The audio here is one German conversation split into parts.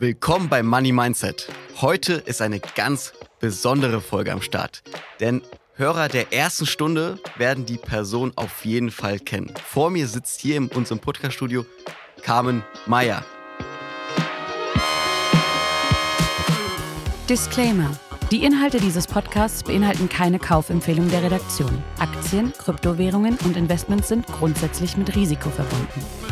Willkommen bei Money Mindset. Heute ist eine ganz besondere Folge am Start. Denn Hörer der ersten Stunde werden die Person auf jeden Fall kennen. Vor mir sitzt hier in unserem Podcast-Studio Carmen Meyer. Disclaimer. Die Inhalte dieses Podcasts beinhalten keine Kaufempfehlung der Redaktion. Aktien, Kryptowährungen und Investments sind grundsätzlich mit Risiko verbunden.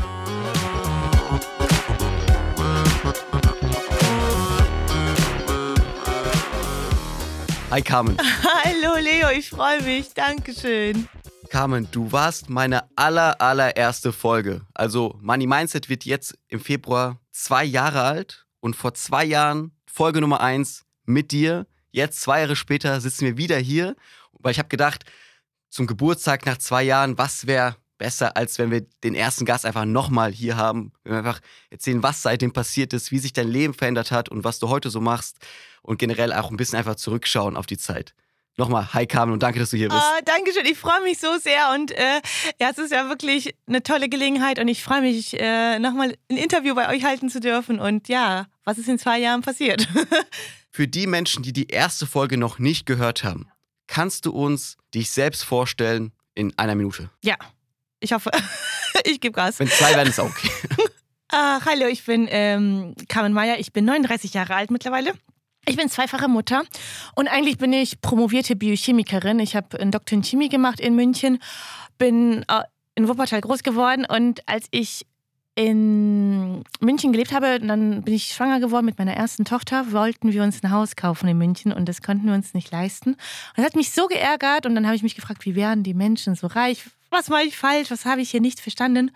Hi Carmen. Hallo Leo, ich freue mich. Dankeschön. Carmen, du warst meine aller, allererste Folge. Also Money Mindset wird jetzt im Februar zwei Jahre alt und vor zwei Jahren Folge Nummer eins mit dir. Jetzt zwei Jahre später sitzen wir wieder hier, weil ich habe gedacht, zum Geburtstag nach zwei Jahren, was wäre besser, als wenn wir den ersten Gast einfach nochmal hier haben. Wenn wir einfach erzählen, was seitdem passiert ist, wie sich dein Leben verändert hat und was du heute so machst und generell auch ein bisschen einfach zurückschauen auf die Zeit. Nochmal, hi Carmen und danke, dass du hier bist. Oh, danke schön, ich freue mich so sehr und äh, ja, es ist ja wirklich eine tolle Gelegenheit und ich freue mich, äh, nochmal ein Interview bei euch halten zu dürfen und ja, was ist in zwei Jahren passiert? Für die Menschen, die die erste Folge noch nicht gehört haben, kannst du uns dich selbst vorstellen in einer Minute? Ja, ich hoffe, ich gebe Gas. Wenn zwei werden, ist auch okay. Ach, hallo, ich bin ähm, Carmen Meyer, ich bin 39 Jahre alt mittlerweile. Ich bin zweifache Mutter und eigentlich bin ich promovierte Biochemikerin. Ich habe einen Doktor in Chemie gemacht in München, bin äh, in Wuppertal groß geworden und als ich in München gelebt habe, dann bin ich schwanger geworden mit meiner ersten Tochter, wollten wir uns ein Haus kaufen in München und das konnten wir uns nicht leisten. Und das hat mich so geärgert und dann habe ich mich gefragt, wie werden die Menschen so reich? Was mache ich falsch? Was habe ich hier nicht verstanden?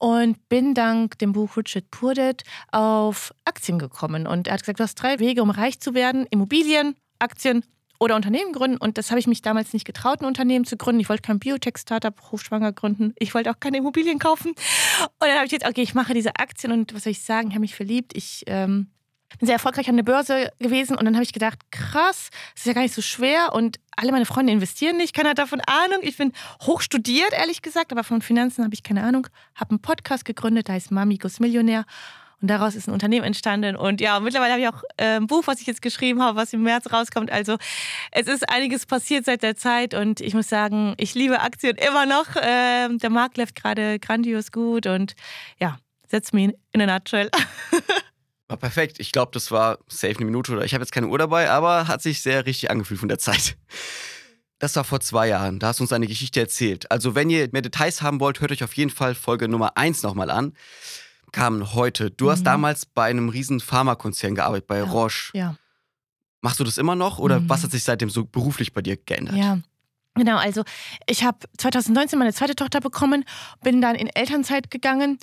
und bin dank dem Buch Richard Purdet auf Aktien gekommen. Und er hat gesagt, du hast drei Wege, um reich zu werden. Immobilien, Aktien oder Unternehmen gründen. Und das habe ich mich damals nicht getraut, ein Unternehmen zu gründen. Ich wollte kein Biotech-Startup hochschwanger gründen. Ich wollte auch keine Immobilien kaufen. Und dann habe ich jetzt, okay, ich mache diese Aktien und was soll ich sagen, ich habe mich verliebt. Ich ähm, bin sehr erfolgreich an der Börse gewesen und dann habe ich gedacht, krass, das ist ja gar nicht so schwer und alle meine Freunde investieren nicht, keiner hat davon Ahnung. Ich bin hochstudiert, ehrlich gesagt, aber von Finanzen habe ich keine Ahnung. Habe einen Podcast gegründet, der heißt Mamigos Millionär und daraus ist ein Unternehmen entstanden. Und ja, mittlerweile habe ich auch äh, ein Buch, was ich jetzt geschrieben habe, was im März rauskommt. Also es ist einiges passiert seit der Zeit und ich muss sagen, ich liebe Aktien immer noch. Äh, der Markt läuft gerade grandios gut und ja, setzt mich in a nutshell. War perfekt. Ich glaube, das war safe eine Minute oder ich habe jetzt keine Uhr dabei, aber hat sich sehr richtig angefühlt von der Zeit. Das war vor zwei Jahren. Da hast du uns eine Geschichte erzählt. Also, wenn ihr mehr Details haben wollt, hört euch auf jeden Fall Folge Nummer 1 nochmal an. Carmen, heute. Du mhm. hast damals bei einem riesen Pharmakonzern gearbeitet, bei ja. Roche. Ja. Machst du das immer noch oder mhm. was hat sich seitdem so beruflich bei dir geändert? Ja. Genau, also ich habe 2019 meine zweite Tochter bekommen, bin dann in Elternzeit gegangen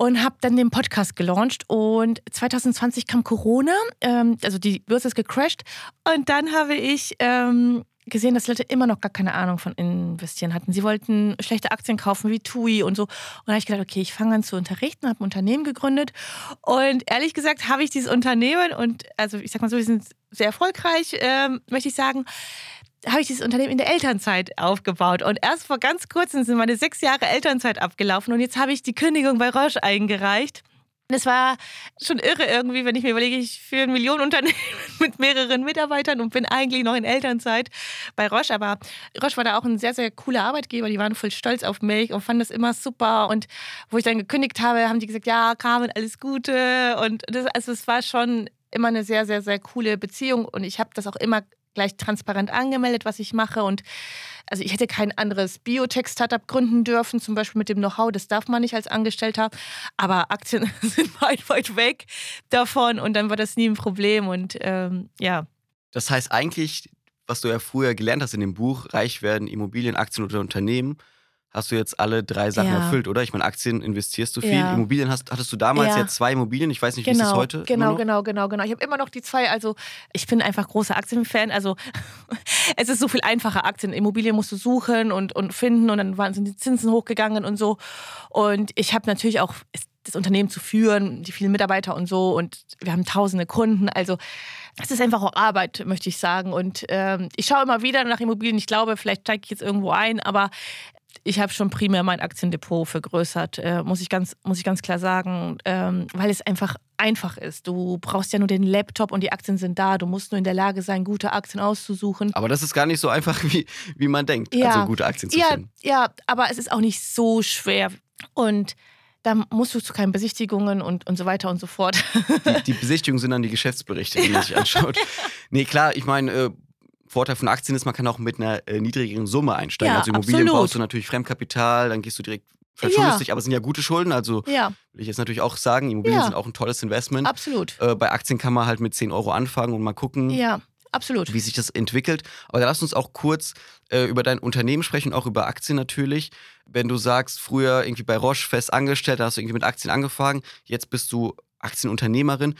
und habe dann den Podcast gelauncht. Und 2020 kam Corona, ähm, also die Börse ist gecrashed. Und dann habe ich ähm, gesehen, dass Leute immer noch gar keine Ahnung von investieren hatten. Sie wollten schlechte Aktien kaufen wie TUI und so. Und da habe ich gedacht, okay, ich fange an zu unterrichten, habe ein Unternehmen gegründet. Und ehrlich gesagt habe ich dieses Unternehmen und also ich sag mal so, wir sind sehr erfolgreich, ähm, möchte ich sagen habe ich dieses Unternehmen in der Elternzeit aufgebaut. Und erst vor ganz kurzem sind meine sechs Jahre Elternzeit abgelaufen und jetzt habe ich die Kündigung bei Roche eingereicht. Es war schon irre irgendwie, wenn ich mir überlege, ich führe ein Millionenunternehmen mit mehreren Mitarbeitern und bin eigentlich noch in Elternzeit bei Roche. Aber Roche war da auch ein sehr, sehr cooler Arbeitgeber. Die waren voll stolz auf mich und fanden das immer super. Und wo ich dann gekündigt habe, haben die gesagt, ja, Carmen, alles Gute. Und das, also es war schon immer eine sehr, sehr, sehr coole Beziehung. Und ich habe das auch immer gleich transparent angemeldet, was ich mache. Und also ich hätte kein anderes Biotech-Startup gründen dürfen, zum Beispiel mit dem Know-how, das darf man nicht als Angestellter. Aber Aktien sind weit, weit weg davon und dann war das nie ein Problem. Und ähm, ja. Das heißt eigentlich, was du ja früher gelernt hast in dem Buch, reich werden, Immobilien, Aktien oder Unternehmen, hast du jetzt alle drei Sachen ja. erfüllt, oder? Ich meine, Aktien investierst du viel. Ja. Immobilien hast, hattest du damals ja. ja. zwei Immobilien. Ich weiß nicht, genau. wie ist das genau, heute? Genau, genau, genau, genau. Ich habe immer noch die zwei. Also ich bin einfach großer Aktienfan. Also es ist so viel einfacher Aktien. Immobilien musst du suchen und, und finden und dann waren, sind die Zinsen hochgegangen und so. Und ich habe natürlich auch das Unternehmen zu führen, die vielen Mitarbeiter und so. Und wir haben tausende Kunden. Also es ist einfach auch Arbeit, möchte ich sagen. Und ähm, ich schaue immer wieder nach Immobilien. Ich glaube, vielleicht steige ich jetzt irgendwo ein, aber ich habe schon primär mein Aktiendepot vergrößert, äh, muss, ich ganz, muss ich ganz klar sagen, ähm, weil es einfach einfach ist. Du brauchst ja nur den Laptop und die Aktien sind da. Du musst nur in der Lage sein, gute Aktien auszusuchen. Aber das ist gar nicht so einfach, wie, wie man denkt, Ja. also gute Aktien zu Ja, finden. ja, aber es ist auch nicht so schwer. Und da musst du zu keinen Besichtigungen und, und so weiter und so fort. Die, die Besichtigungen sind dann die Geschäftsberichte, die man sich anschaut. Nee, klar, ich meine, äh, Vorteil von Aktien ist, man kann auch mit einer äh, niedrigeren Summe einsteigen. Ja, also Immobilien absolut. brauchst du natürlich Fremdkapital, dann gehst du direkt verschuldest Ja. dich, aber es sind ja gute Schulden, also ja, will ich jetzt natürlich auch sagen, Immobilien sind auch ein tolles Investment. absolut. Äh, bei Aktien kann man halt mit 10 Euro anfangen und mal gucken, Ja, absolut. wie sich das entwickelt. Aber lass uns auch kurz äh, über dein Unternehmen sprechen, auch über Aktien natürlich. Wenn du sagst, früher irgendwie bei Roche fest angestellt, da hast du irgendwie mit Aktien angefangen, jetzt bist du Aktienunternehmerin.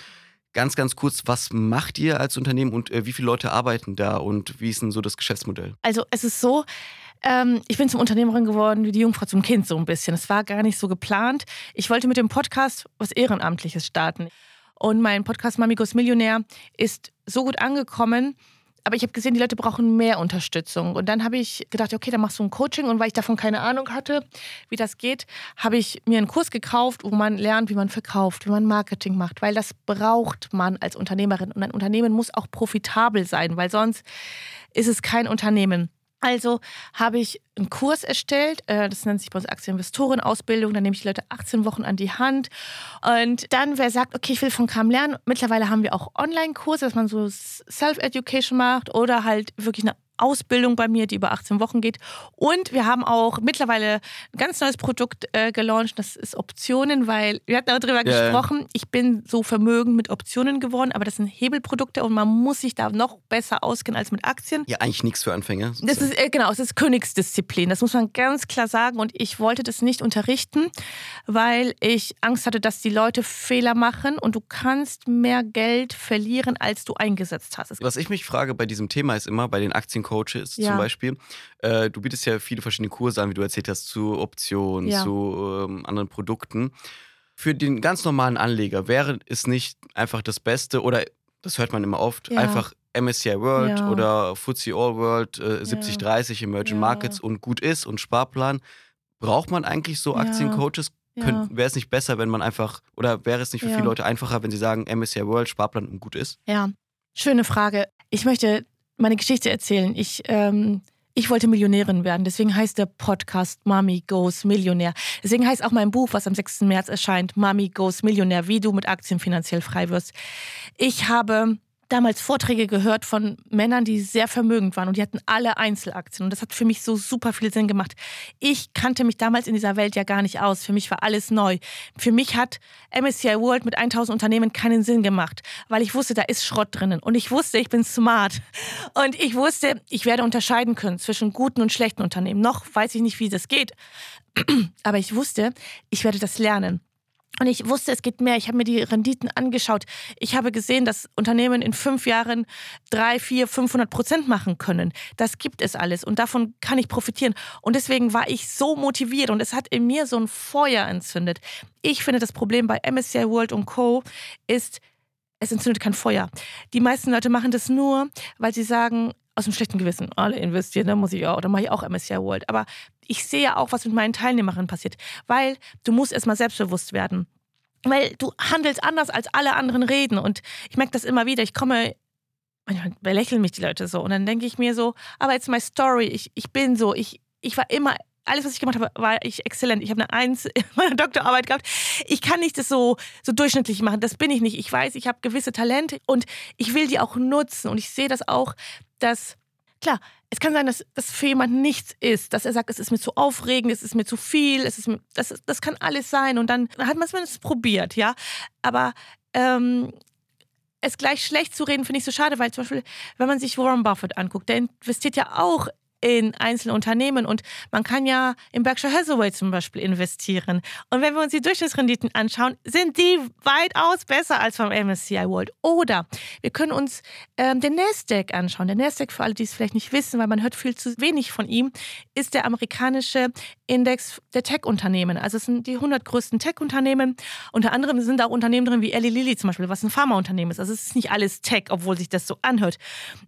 Ganz, ganz kurz, was macht ihr als Unternehmen und äh, wie viele Leute arbeiten da und wie ist denn so das Geschäftsmodell? Also es ist so, ähm, ich bin zum Unternehmerin geworden wie die Jungfrau zum Kind so ein bisschen. Es war gar nicht so geplant. Ich wollte mit dem Podcast was Ehrenamtliches starten. Und mein Podcast Mamigos Millionär ist so gut angekommen. Aber ich habe gesehen, die Leute brauchen mehr Unterstützung. Und dann habe ich gedacht, okay, dann machst du ein Coaching. Und weil ich davon keine Ahnung hatte, wie das geht, habe ich mir einen Kurs gekauft, wo man lernt, wie man verkauft, wie man Marketing macht. Weil das braucht man als Unternehmerin. Und ein Unternehmen muss auch profitabel sein, weil sonst ist es kein Unternehmen. Also habe ich einen Kurs erstellt, äh, das nennt sich bei uns Aktieninvestorenausbildung, da nehme ich die Leute 18 Wochen an die Hand. Und dann, wer sagt, okay, ich will von Kam lernen, mittlerweile haben wir auch Online-Kurse, dass man so Self-Education macht oder halt wirklich eine Ausbildung bei mir, die über 18 Wochen geht. Und wir haben auch mittlerweile ein ganz neues Produkt äh, gelauncht, das ist Optionen, weil wir hatten darüber ja. gesprochen, ich bin so vermögend mit Optionen geworden, aber das sind Hebelprodukte und man muss sich da noch besser auskennen als mit Aktien. Ja, eigentlich nichts für Anfänger. Das ist, äh, genau, es ist Königsdisziplin. Das muss man ganz klar sagen. Und ich wollte das nicht unterrichten, weil ich Angst hatte, dass die Leute Fehler machen und du kannst mehr Geld verlieren, als du eingesetzt hast. Was ich mich frage bei diesem Thema ist immer, bei den Aktiencoaches Ja. zum Beispiel, äh, du bietest ja viele verschiedene Kurse an, wie du erzählt hast, zu Optionen, Ja. zu ähm, anderen Produkten. Für den ganz normalen Anleger wäre es nicht einfach das Beste oder das hört man immer oft, Ja. einfach MSCI World oder FTSE All World äh, 70-30 Emerging. Markets und gut ist und Sparplan. Braucht man eigentlich so. Aktiencoaches? Ja. Wäre es nicht besser, wenn man einfach, oder wäre es nicht für Ja. viele Leute einfacher, wenn sie sagen, MSCI World, Sparplan und gut ist? Ja, schöne Frage. Ich möchte meine Geschichte erzählen. Ich, ähm, ich wollte Millionärin werden. Deswegen heißt der Podcast Mami Goes Millionär. Deswegen heißt auch mein Buch, was am 6. März erscheint, Mami Goes Millionär, wie du mit Aktien finanziell frei wirst. Ich habe damals Vorträge gehört von Männern, die sehr vermögend waren und die hatten alle Einzelaktien. Und das hat für mich so super viel Sinn gemacht. Ich kannte mich damals in dieser Welt ja gar nicht aus. Für mich war alles neu. Für mich hat MSCI World mit 1000 Unternehmen keinen Sinn gemacht, weil ich wusste, da ist Schrott drinnen. Und ich wusste, ich bin smart. Und ich wusste, ich werde unterscheiden können zwischen guten und schlechten Unternehmen. Noch weiß ich nicht, wie das geht. Aber ich wusste, ich werde das lernen. Und ich wusste, es geht mehr. Ich habe mir die Renditen angeschaut. Ich habe gesehen, dass Unternehmen in fünf Jahren drei, vier, 500 Prozent machen können. Das gibt es alles und davon kann ich profitieren. Und deswegen war ich so motiviert und es hat in mir so ein Feuer entzündet. Ich finde, das Problem bei MSCI World und Co. ist, es entzündet kein Feuer. Die meisten Leute machen das nur, weil sie sagen, aus dem schlechten Gewissen, alle investieren, da muss ich auch, dann mache ich auch MSCI World. Aber ich sehe ja auch, was mit meinen Teilnehmerinnen passiert, weil du musst erstmal selbstbewusst werden. Weil du handelst anders, als alle anderen reden. Und ich merke das immer wieder. Ich komme, manchmal belächeln mich die Leute so. Und dann denke ich mir so, aber it's my story. Ich, ich bin so. Ich, ich war immer, alles, was ich gemacht habe, war ich exzellent. Ich habe eine Eins in meiner Doktorarbeit gehabt. Ich kann nicht das so, so durchschnittlich machen. Das bin ich nicht. Ich weiß, ich habe gewisse Talente und ich will die auch nutzen. Und ich sehe das auch, dass, klar, es kann sein, dass das für jemanden nichts ist, dass er sagt, es ist mir zu aufregend, es ist mir zu viel, es ist mir, das, das kann alles sein. Und dann hat man es probiert, ja. Aber ähm, es gleich schlecht zu reden, finde ich so schade, weil zum Beispiel, wenn man sich Warren Buffett anguckt, der investiert ja auch in einzelne Unternehmen und man kann ja in Berkshire Hathaway zum Beispiel investieren. Und wenn wir uns die Durchschnittsrenditen anschauen, sind die weitaus besser als vom MSCI World. Oder wir können uns ähm, den Nasdaq anschauen. Der Nasdaq, für alle, die es vielleicht nicht wissen, weil man hört viel zu wenig von ihm, ist der amerikanische Index der Tech-Unternehmen. Also es sind die 100 größten Tech-Unternehmen. Unter anderem sind auch Unternehmen drin wie Eli Lilly zum Beispiel, was ein Pharmaunternehmen ist. Also es ist nicht alles Tech, obwohl sich das so anhört.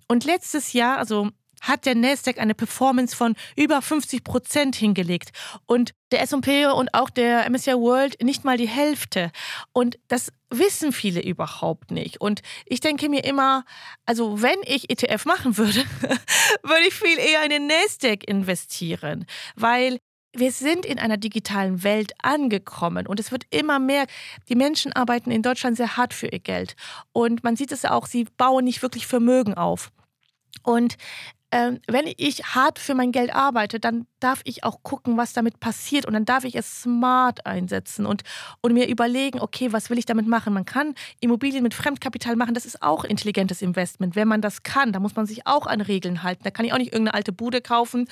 Und letztes Jahr, also hat der Nasdaq eine Performance von über 50 Prozent hingelegt und der S&P und auch der MSCI World nicht mal die Hälfte. Und das wissen viele überhaupt nicht. Und ich denke mir immer, also wenn ich ETF machen würde, würde ich viel eher in den Nasdaq investieren, weil wir sind in einer digitalen Welt angekommen und es wird immer mehr. Die Menschen arbeiten in Deutschland sehr hart für ihr Geld und man sieht es auch, sie bauen nicht wirklich Vermögen auf. Und ähm, wenn ich hart für mein Geld arbeite, dann darf ich auch gucken, was damit passiert und dann darf ich es smart einsetzen und, und mir überlegen, okay, was will ich damit machen? Man kann Immobilien mit Fremdkapital machen, das ist auch intelligentes Investment, wenn man das kann. Da muss man sich auch an Regeln halten. Da kann ich auch nicht irgendeine alte Bude kaufen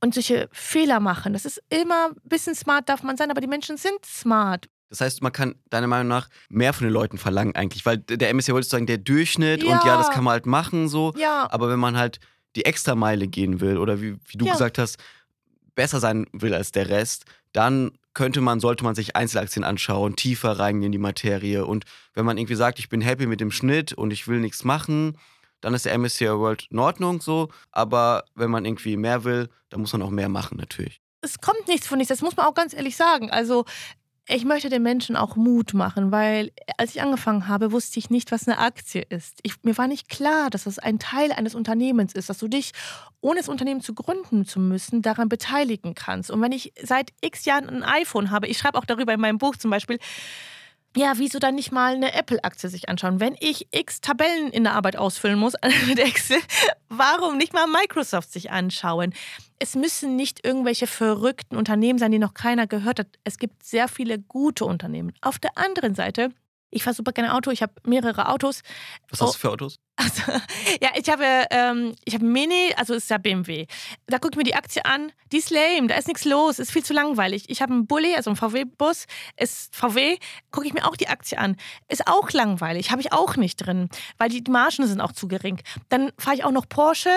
und solche Fehler machen. Das ist immer ein bisschen smart, darf man sein, aber die Menschen sind smart. Das heißt, man kann deiner Meinung nach mehr von den Leuten verlangen eigentlich, weil der MSCI wollte sagen, der Durchschnitt ja. und ja, das kann man halt machen so. Ja. Aber wenn man halt die Extrameile gehen will oder wie, wie du ja. gesagt hast, besser sein will als der Rest, dann könnte man, sollte man sich Einzelaktien anschauen, tiefer reingehen in die Materie. Und wenn man irgendwie sagt, ich bin happy mit dem Schnitt und ich will nichts machen, dann ist der MSCI World in Ordnung so. Aber wenn man irgendwie mehr will, dann muss man auch mehr machen natürlich es kommt nichts von nichts, das muss man auch ganz ehrlich sagen. Also ich möchte den Menschen auch Mut machen, weil als ich angefangen habe, wusste ich nicht, was eine Aktie ist. Ich, mir war nicht klar, dass das ein Teil eines Unternehmens ist, dass du dich, ohne das Unternehmen zu gründen zu müssen, daran beteiligen kannst. Und wenn ich seit x Jahren ein iPhone habe, ich schreibe auch darüber in meinem Buch zum Beispiel, ja, wieso dann nicht mal eine Apple-Aktie sich anschauen? Wenn ich x Tabellen in der Arbeit ausfüllen muss mit Excel, warum nicht mal Microsoft sich anschauen? Es müssen nicht irgendwelche verrückten Unternehmen sein, die noch keiner gehört hat. Es gibt sehr viele gute Unternehmen. Auf der anderen Seite ich fahre super gerne Auto, ich habe mehrere Autos. Was hast du für Autos? Also, ja, ich habe, ähm, ich habe Mini, also ist ja BMW. Da gucke ich mir die Aktie an, die ist lame, da ist nichts los, ist viel zu langweilig. Ich habe einen Bulli, also einen VW-Bus, ist VW, gucke ich mir auch die Aktie an. Ist auch langweilig, habe ich auch nicht drin, weil die Margen sind auch zu gering. Dann fahre ich auch noch Porsche,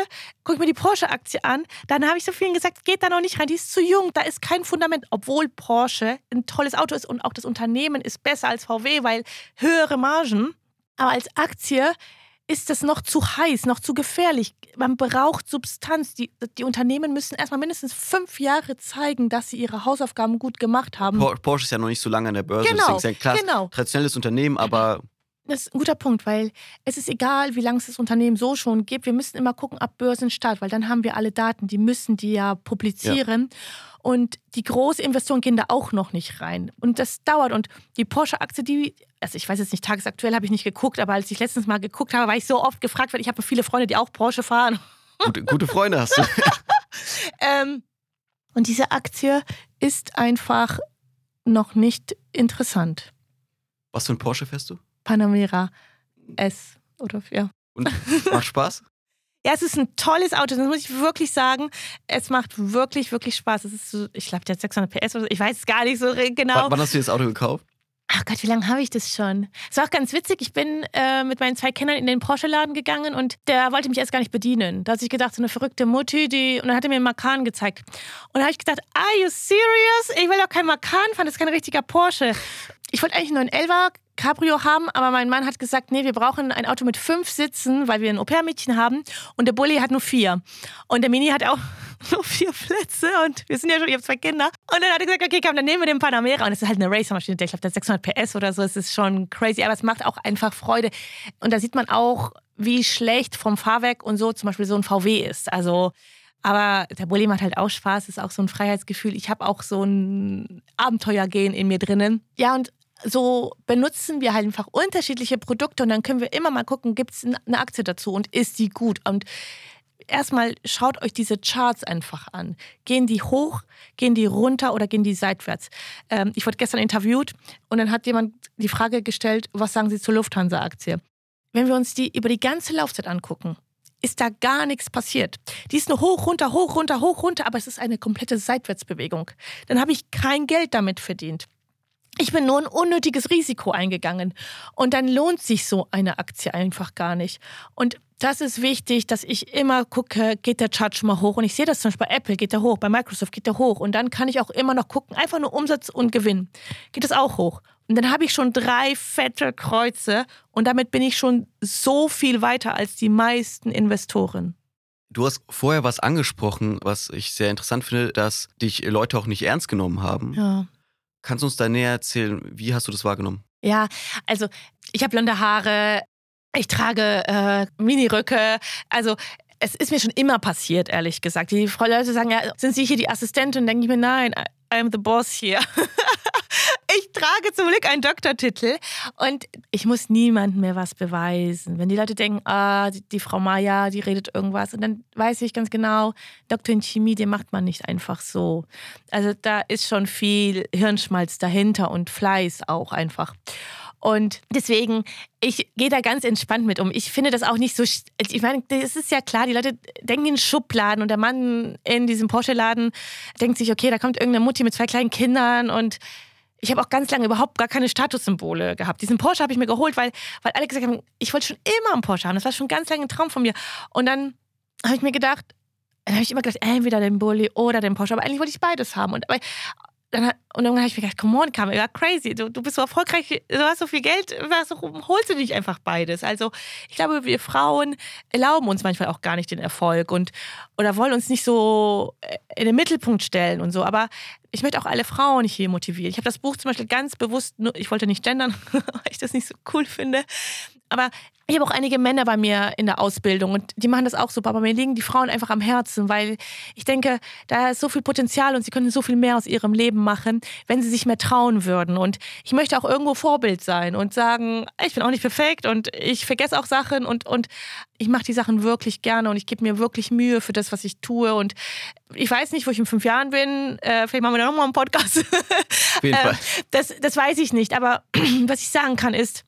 gucke ich mir die Porsche-Aktie an. Dann habe ich so vielen gesagt, geht da noch nicht rein, die ist zu jung, da ist kein Fundament, obwohl Porsche ein tolles Auto ist und auch das Unternehmen ist besser als VW, weil höhere Margen. Aber als Aktie ist das noch zu heiß, noch zu gefährlich. Man braucht Substanz. Die, die Unternehmen müssen erstmal mindestens fünf Jahre zeigen, dass sie ihre Hausaufgaben gut gemacht haben. Porsche ist ja noch nicht so lange an der Börse. Genau, ist ja klar, genau. traditionelles Unternehmen, aber das ist ein guter Punkt, weil es ist egal, wie lange es das Unternehmen so schon gibt. Wir müssen immer gucken ab Börsenstart, weil dann haben wir alle Daten, die müssen die ja publizieren. Ja. Und die Großinvestoren gehen da auch noch nicht rein. Und das dauert. Und die Porsche-Aktie, die, also ich weiß jetzt nicht, tagesaktuell habe ich nicht geguckt, aber als ich letztens mal geguckt habe, war ich so oft gefragt, weil ich habe viele Freunde, die auch Porsche fahren. Gute, gute Freunde hast du. ähm, und diese Aktie ist einfach noch nicht interessant. Was für ein Porsche fährst du? Panamera S oder ja. Und macht Spaß? Ja, es ist ein tolles Auto, das muss ich wirklich sagen. Es macht wirklich, wirklich Spaß. Es ist so, ich glaube, der hat 600 PS oder so. Ich weiß es gar nicht so genau. W wann hast du das Auto gekauft? Ach Gott, wie lange habe ich das schon? Es war auch ganz witzig. Ich bin äh, mit meinen zwei Kindern in den Porsche-Laden gegangen und der wollte mich erst gar nicht bedienen. Da hat sich gedacht, so eine verrückte Mutti, die. Und dann hat er mir einen Makan gezeigt. Und da habe ich gedacht, are you serious? Ich will doch keinen Makan fahren, das ist kein richtiger Porsche. Ich wollte eigentlich nur einen Elva Cabrio haben, aber mein Mann hat gesagt, nee, wir brauchen ein Auto mit fünf Sitzen, weil wir ein Au-pair-Mädchen haben und der Bulli hat nur vier. Und der Mini hat auch nur vier Plätze und wir sind ja schon, ich habe zwei Kinder. Und dann hat er gesagt, okay, komm, dann nehmen wir den Panamera. Und es ist halt eine Racermaschine, ich glaube, der hat 600 PS oder so, es ist schon crazy, aber es macht auch einfach Freude. Und da sieht man auch, wie schlecht vom Fahrwerk und so zum Beispiel so ein VW ist. Also aber der Bulli macht halt auch Spaß, ist auch so ein Freiheitsgefühl. Ich habe auch so ein Abenteuergehen in mir drinnen. Ja, und so benutzen wir halt einfach unterschiedliche Produkte und dann können wir immer mal gucken, gibt es eine Aktie dazu und ist die gut? Und erstmal schaut euch diese Charts einfach an. Gehen die hoch, gehen die runter oder gehen die seitwärts? Ähm, ich wurde gestern interviewt und dann hat jemand die Frage gestellt, was sagen Sie zur Lufthansa-Aktie? Wenn wir uns die über die ganze Laufzeit angucken, ist da gar nichts passiert. Die ist nur hoch, runter, hoch, runter, hoch, runter, aber es ist eine komplette Seitwärtsbewegung. Dann habe ich kein Geld damit verdient. Ich bin nur ein unnötiges Risiko eingegangen. Und dann lohnt sich so eine Aktie einfach gar nicht. Und das ist wichtig, dass ich immer gucke, geht der Chart schon mal hoch. Und ich sehe das zum Beispiel bei Apple, geht der hoch, bei Microsoft geht der hoch. Und dann kann ich auch immer noch gucken, einfach nur Umsatz und Gewinn. Geht das auch hoch. Und dann habe ich schon drei fette Kreuze und damit bin ich schon so viel weiter als die meisten Investoren. Du hast vorher was angesprochen, was ich sehr interessant finde, dass dich Leute auch nicht ernst genommen haben. Ja. Kannst du uns da näher erzählen, wie hast du das wahrgenommen? Ja, also ich habe blonde Haare, ich trage äh, Miniröcke. Also es ist mir schon immer passiert, ehrlich gesagt. Die Leute sagen, ja, sind Sie hier die Assistentin? Denke ich mir, nein, I am the boss hier. ich trage zum Glück einen Doktortitel und ich muss niemandem mehr was beweisen. Wenn die Leute denken, ah, die, Frau Maya, die redet irgendwas, und dann weiß ich ganz genau, Doktor in Chemie, den macht man nicht einfach so. Also da ist schon viel Hirnschmalz dahinter und Fleiß auch einfach. Und deswegen, ich gehe da ganz entspannt mit um. Ich finde das auch nicht so. Ich meine, es ist ja klar, die Leute denken in Schubladen und der Mann in diesem Porsche-Laden denkt sich, okay, da kommt irgendeine Mutti mit zwei kleinen Kindern und ich habe auch ganz lange überhaupt gar keine Statussymbole gehabt. Diesen Porsche habe ich mir geholt, weil, weil alle gesagt haben, ich wollte schon immer einen Porsche haben. Das war schon ganz lange ein Traum von mir. Und dann habe ich mir gedacht, dann habe ich immer gedacht, entweder den Bulli oder den Porsche. Aber eigentlich wollte ich beides haben. Und dann, und dann habe ich mir gedacht, come on, Kamil, crazy. Du, du bist so erfolgreich, du hast so viel Geld, warum holst du nicht einfach beides? Also ich glaube, wir Frauen erlauben uns manchmal auch gar nicht den Erfolg und oder wollen uns nicht so äh, in den Mittelpunkt stellen und so. Aber ich möchte auch alle Frauen hier motivieren. Ich habe das Buch zum Beispiel ganz bewusst, ich wollte nicht gendern, weil ich das nicht so cool finde. Aber ich habe auch einige Männer bei mir in der Ausbildung und die machen das auch super, aber mir liegen die Frauen einfach am Herzen, weil ich denke, da ist so viel Potenzial und sie können so viel mehr aus ihrem Leben machen, wenn sie sich mehr trauen würden. Und ich möchte auch irgendwo Vorbild sein und sagen, ich bin auch nicht perfekt und ich vergesse auch Sachen und, und ich mache die Sachen wirklich gerne und ich gebe mir wirklich Mühe für das, was ich tue. Und ich weiß nicht, wo ich in fünf Jahren bin. Äh, vielleicht machen wir da nochmal einen Podcast. Auf jeden Fall. Äh, das, das weiß ich nicht. Aber was ich sagen kann, ist,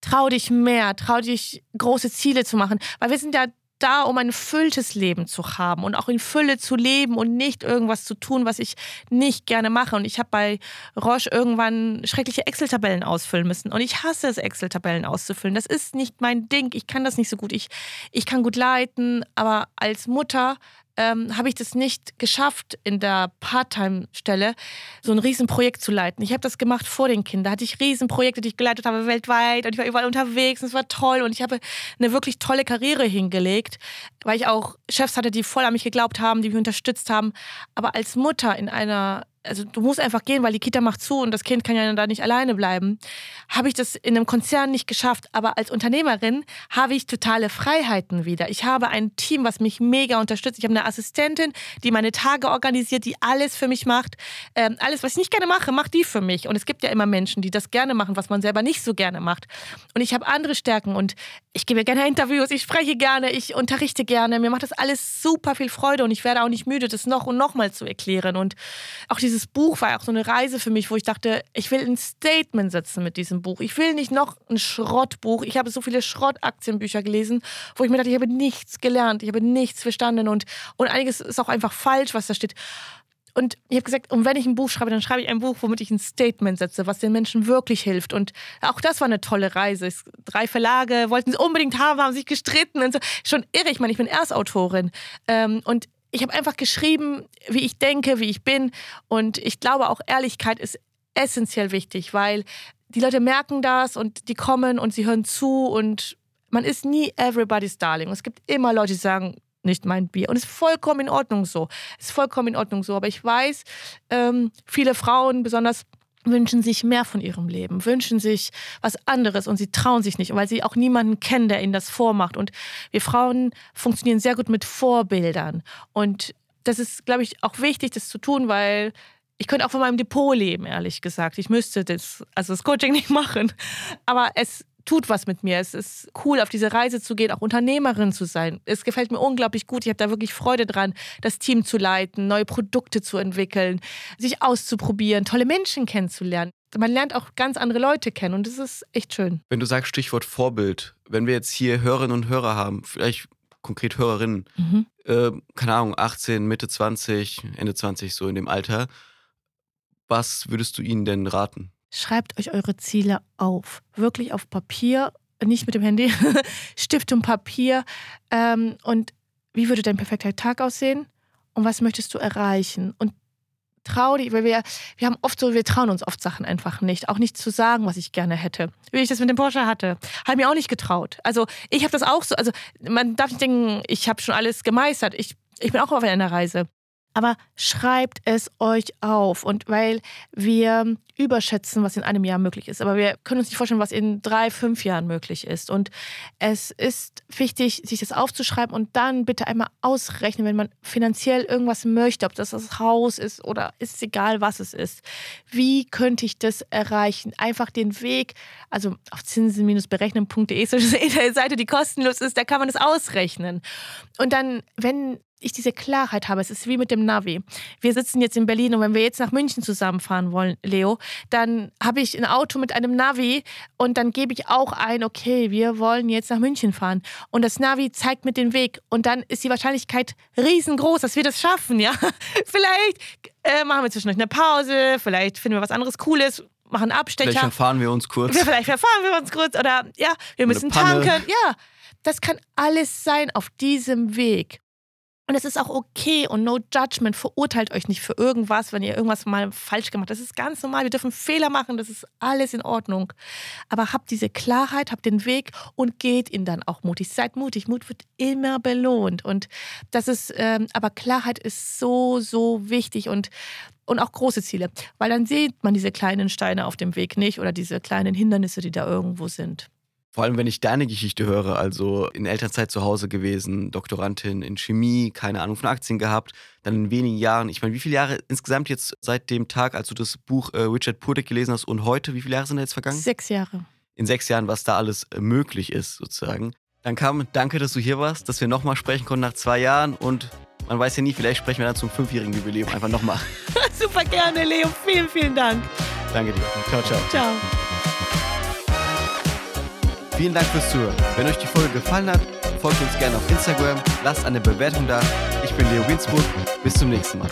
trau dich mehr, trau dich große Ziele zu machen, weil wir sind ja da, um ein erfülltes Leben zu haben und auch in Fülle zu leben und nicht irgendwas zu tun, was ich nicht gerne mache. Und ich habe bei Roche irgendwann schreckliche Excel-Tabellen ausfüllen müssen. Und ich hasse es, Excel-Tabellen auszufüllen. Das ist nicht mein Ding. Ich kann das nicht so gut. Ich, ich kann gut leiten, aber als Mutter ähm, habe ich das nicht geschafft, in der Part-Time-Stelle so ein Riesenprojekt zu leiten. Ich habe das gemacht vor den Kindern. Da hatte ich Riesenprojekte, die ich geleitet habe weltweit und ich war überall unterwegs und es war toll und ich habe eine wirklich tolle Karriere hingelegt, weil ich auch Chefs hatte, die voll an mich geglaubt haben, die mich unterstützt haben. Aber als Mutter in einer also du musst einfach gehen, weil die Kita macht zu und das Kind kann ja da nicht alleine bleiben. Habe ich das in einem Konzern nicht geschafft, aber als Unternehmerin habe ich totale Freiheiten wieder. Ich habe ein Team, was mich mega unterstützt. Ich habe eine Assistentin, die meine Tage organisiert, die alles für mich macht. Ähm, alles, was ich nicht gerne mache, macht die für mich. Und es gibt ja immer Menschen, die das gerne machen, was man selber nicht so gerne macht. Und ich habe andere Stärken und ich gebe gerne Interviews, ich spreche gerne, ich unterrichte gerne. Mir macht das alles super viel Freude und ich werde auch nicht müde, das noch und noch mal zu erklären. Und auch die dieses Buch war auch so eine Reise für mich, wo ich dachte, ich will ein Statement setzen mit diesem Buch. Ich will nicht noch ein Schrottbuch. Ich habe so viele Schrottaktienbücher gelesen, wo ich mir dachte, ich habe nichts gelernt, ich habe nichts verstanden und, und einiges ist auch einfach falsch, was da steht. Und ich habe gesagt, und wenn ich ein Buch schreibe, dann schreibe ich ein Buch, womit ich ein Statement setze, was den Menschen wirklich hilft. Und auch das war eine tolle Reise. Drei Verlage wollten es unbedingt haben, haben sich gestritten und so. Schon irre. Ich meine, ich bin Erstautorin. Ähm, und ich habe einfach geschrieben, wie ich denke, wie ich bin. Und ich glaube auch, Ehrlichkeit ist essentiell wichtig, weil die Leute merken das und die kommen und sie hören zu und man ist nie everybody's darling. Es gibt immer Leute, die sagen, nicht mein Bier. Und es ist vollkommen in Ordnung so. Es ist vollkommen in Ordnung so. Aber ich weiß, ähm, viele Frauen, besonders wünschen sich mehr von ihrem Leben, wünschen sich was anderes und sie trauen sich nicht, weil sie auch niemanden kennen, der ihnen das vormacht. Und wir Frauen funktionieren sehr gut mit Vorbildern. Und das ist, glaube ich, auch wichtig, das zu tun, weil ich könnte auch von meinem Depot leben, ehrlich gesagt. Ich müsste das, also das Coaching nicht machen. Aber es tut was mit mir. Es ist cool, auf diese Reise zu gehen, auch Unternehmerin zu sein. Es gefällt mir unglaublich gut. Ich habe da wirklich Freude dran, das Team zu leiten, neue Produkte zu entwickeln, sich auszuprobieren, tolle Menschen kennenzulernen. Man lernt auch ganz andere Leute kennen und das ist echt schön. Wenn du sagst Stichwort Vorbild, wenn wir jetzt hier Hörerinnen und Hörer haben, vielleicht konkret Hörerinnen, mhm. äh, keine Ahnung, 18, Mitte 20, Ende 20, so in dem Alter, was würdest du ihnen denn raten? Schreibt euch eure Ziele auf. Wirklich auf Papier, nicht mit dem Handy, Stift und Papier. Ähm, und wie würde dein perfekter Tag aussehen? Und was möchtest du erreichen? Und trau dich, weil wir, wir haben oft so, wir trauen uns oft Sachen einfach nicht. Auch nicht zu sagen, was ich gerne hätte. Wie ich das mit dem Porsche hatte. Habe mir auch nicht getraut. Also ich habe das auch so, also man darf nicht denken, ich habe schon alles gemeistert. Ich, ich bin auch auf einer Reise. Aber schreibt es euch auf. Und weil wir überschätzen, was in einem Jahr möglich ist. Aber wir können uns nicht vorstellen, was in drei, fünf Jahren möglich ist. Und es ist wichtig, sich das aufzuschreiben und dann bitte einmal ausrechnen, wenn man finanziell irgendwas möchte, ob das das Haus ist oder ist egal, was es ist. Wie könnte ich das erreichen? Einfach den Weg, also auf zinsen-berechnen.de ist eine Seite, die kostenlos ist, da kann man es ausrechnen. Und dann, wenn ich diese Klarheit habe. Es ist wie mit dem Navi. Wir sitzen jetzt in Berlin und wenn wir jetzt nach München zusammenfahren wollen, Leo, dann habe ich ein Auto mit einem Navi und dann gebe ich auch ein, okay, wir wollen jetzt nach München fahren. Und das Navi zeigt mir den Weg und dann ist die Wahrscheinlichkeit riesengroß, dass wir das schaffen, ja. vielleicht äh, machen wir zwischendurch eine Pause, vielleicht finden wir was anderes Cooles, machen Abstecher. Vielleicht verfahren wir uns kurz. Vielleicht verfahren wir uns kurz oder ja, wir müssen tanken. Ja, das kann alles sein auf diesem Weg. Und es ist auch okay und no judgment. Verurteilt euch nicht für irgendwas, wenn ihr irgendwas mal falsch gemacht habt. Das ist ganz normal. Wir dürfen Fehler machen. Das ist alles in Ordnung. Aber habt diese Klarheit, habt den Weg und geht ihn dann auch mutig. Seid mutig. Mut wird immer belohnt. Und das ist, ähm, aber Klarheit ist so, so wichtig und, und auch große Ziele. Weil dann sieht man diese kleinen Steine auf dem Weg nicht oder diese kleinen Hindernisse, die da irgendwo sind. Vor allem, wenn ich deine Geschichte höre, also in Elternzeit zu Hause gewesen, Doktorandin in Chemie, keine Ahnung von Aktien gehabt, dann in wenigen Jahren, ich meine, wie viele Jahre insgesamt jetzt seit dem Tag, als du das Buch äh, Richard Purdick gelesen hast und heute, wie viele Jahre sind da jetzt vergangen? Sechs Jahre. In sechs Jahren, was da alles äh, möglich ist, sozusagen. Dann kam, danke, dass du hier warst, dass wir nochmal sprechen konnten nach zwei Jahren und man weiß ja nie, vielleicht sprechen wir dann zum fünfjährigen Jubiläum einfach nochmal. Super gerne, Leo. Vielen, vielen Dank. Danke dir. Ciao, ciao. Ciao. Vielen Dank fürs Zuhören. Wenn euch die Folge gefallen hat, folgt uns gerne auf Instagram, lasst eine Bewertung da. Ich bin Leo Winsburg. Bis zum nächsten Mal.